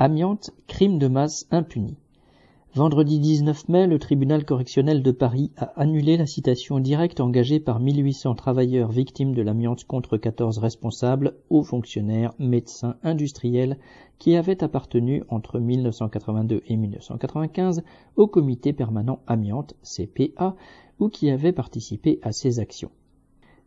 Amiante, crime de masse impuni. Vendredi 19 mai, le tribunal correctionnel de Paris a annulé la citation directe engagée par 1800 travailleurs victimes de l'amiante contre 14 responsables, hauts fonctionnaires, médecins, industriels, qui avaient appartenu entre 1982 et 1995 au comité permanent amiante, CPA, ou qui avaient participé à ces actions.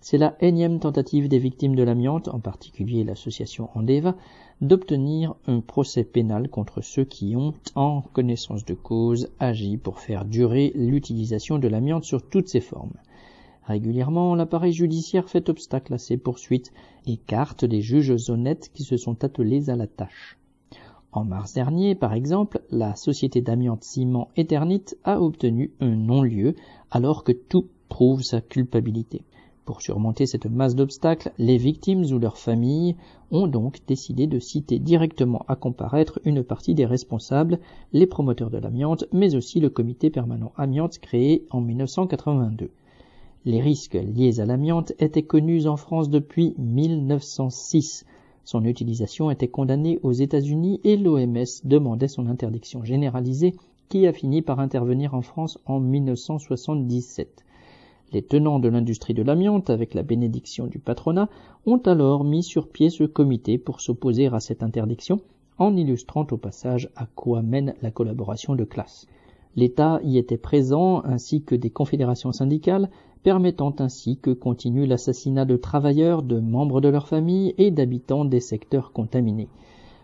C'est la énième tentative des victimes de l'amiante, en particulier l'association Andeva, d'obtenir un procès pénal contre ceux qui ont, en connaissance de cause, agi pour faire durer l'utilisation de l'amiante sur toutes ses formes. Régulièrement, l'appareil judiciaire fait obstacle à ces poursuites, et écarte les juges honnêtes qui se sont attelés à la tâche. En mars dernier, par exemple, la société d'amiante ciment Eternit a obtenu un non-lieu alors que tout prouve sa culpabilité. Pour surmonter cette masse d'obstacles, les victimes ou leurs familles ont donc décidé de citer directement à comparaître une partie des responsables, les promoteurs de l'amiante, mais aussi le comité permanent amiante créé en 1982. Les risques liés à l'amiante étaient connus en France depuis 1906. Son utilisation était condamnée aux États-Unis et l'OMS demandait son interdiction généralisée qui a fini par intervenir en France en 1977. Les tenants de l'industrie de l'amiante, avec la bénédiction du patronat, ont alors mis sur pied ce comité pour s'opposer à cette interdiction, en illustrant au passage à quoi mène la collaboration de classe. L'État y était présent, ainsi que des confédérations syndicales, permettant ainsi que continue l'assassinat de travailleurs, de membres de leurs familles et d'habitants des secteurs contaminés.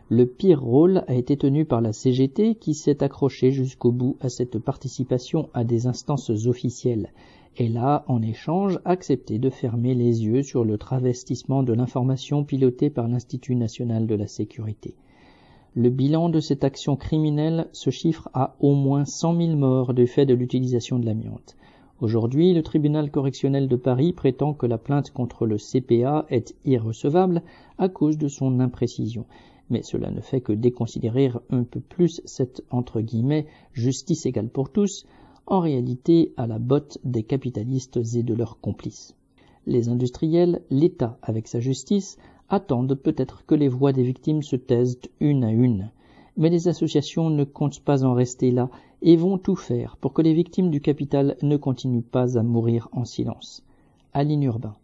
Le pire rôle a été tenu par la CGT qui s'est accrochée jusqu'au bout à cette participation à des instances officielles. Elle a, en échange, accepté de fermer les yeux sur le travestissement de l'information pilotée par l'Institut national de la sécurité. Le bilan de cette action criminelle se chiffre à au moins 100 000 morts du fait de l'utilisation de l'amiante. Aujourd'hui, le tribunal correctionnel de Paris prétend que la plainte contre le CPA est irrecevable à cause de son imprécision mais cela ne fait que déconsidérer un peu plus cette entre guillemets justice égale pour tous, en réalité à la botte des capitalistes et de leurs complices. Les industriels, l'État avec sa justice, attendent peut-être que les voix des victimes se taisent une à une. Mais les associations ne comptent pas en rester là et vont tout faire pour que les victimes du capital ne continuent pas à mourir en silence. Aline Urbain.